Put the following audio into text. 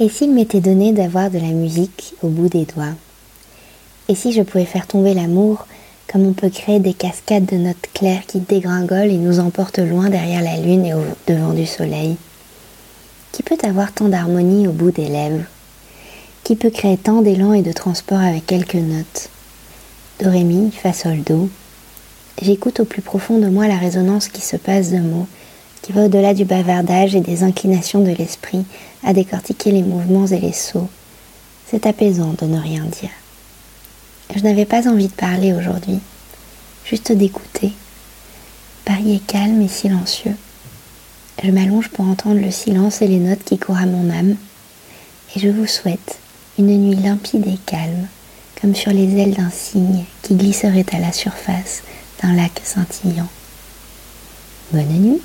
Et s'il m'était donné d'avoir de la musique au bout des doigts? Et si je pouvais faire tomber l'amour comme on peut créer des cascades de notes claires qui dégringolent et nous emportent loin derrière la lune et au devant du soleil? Qui peut avoir tant d'harmonie au bout des lèvres? Qui peut créer tant d'élan et de transport avec quelques notes? Do, ré, mi, fa, sol, do. J'écoute au plus profond de moi la résonance qui se passe de mots qui va au-delà du bavardage et des inclinations de l'esprit à décortiquer les mouvements et les sauts. C'est apaisant de ne rien dire. Je n'avais pas envie de parler aujourd'hui, juste d'écouter. Paris est calme et silencieux. Je m'allonge pour entendre le silence et les notes qui courent à mon âme, et je vous souhaite une nuit limpide et calme, comme sur les ailes d'un cygne qui glisserait à la surface d'un lac scintillant. Bonne nuit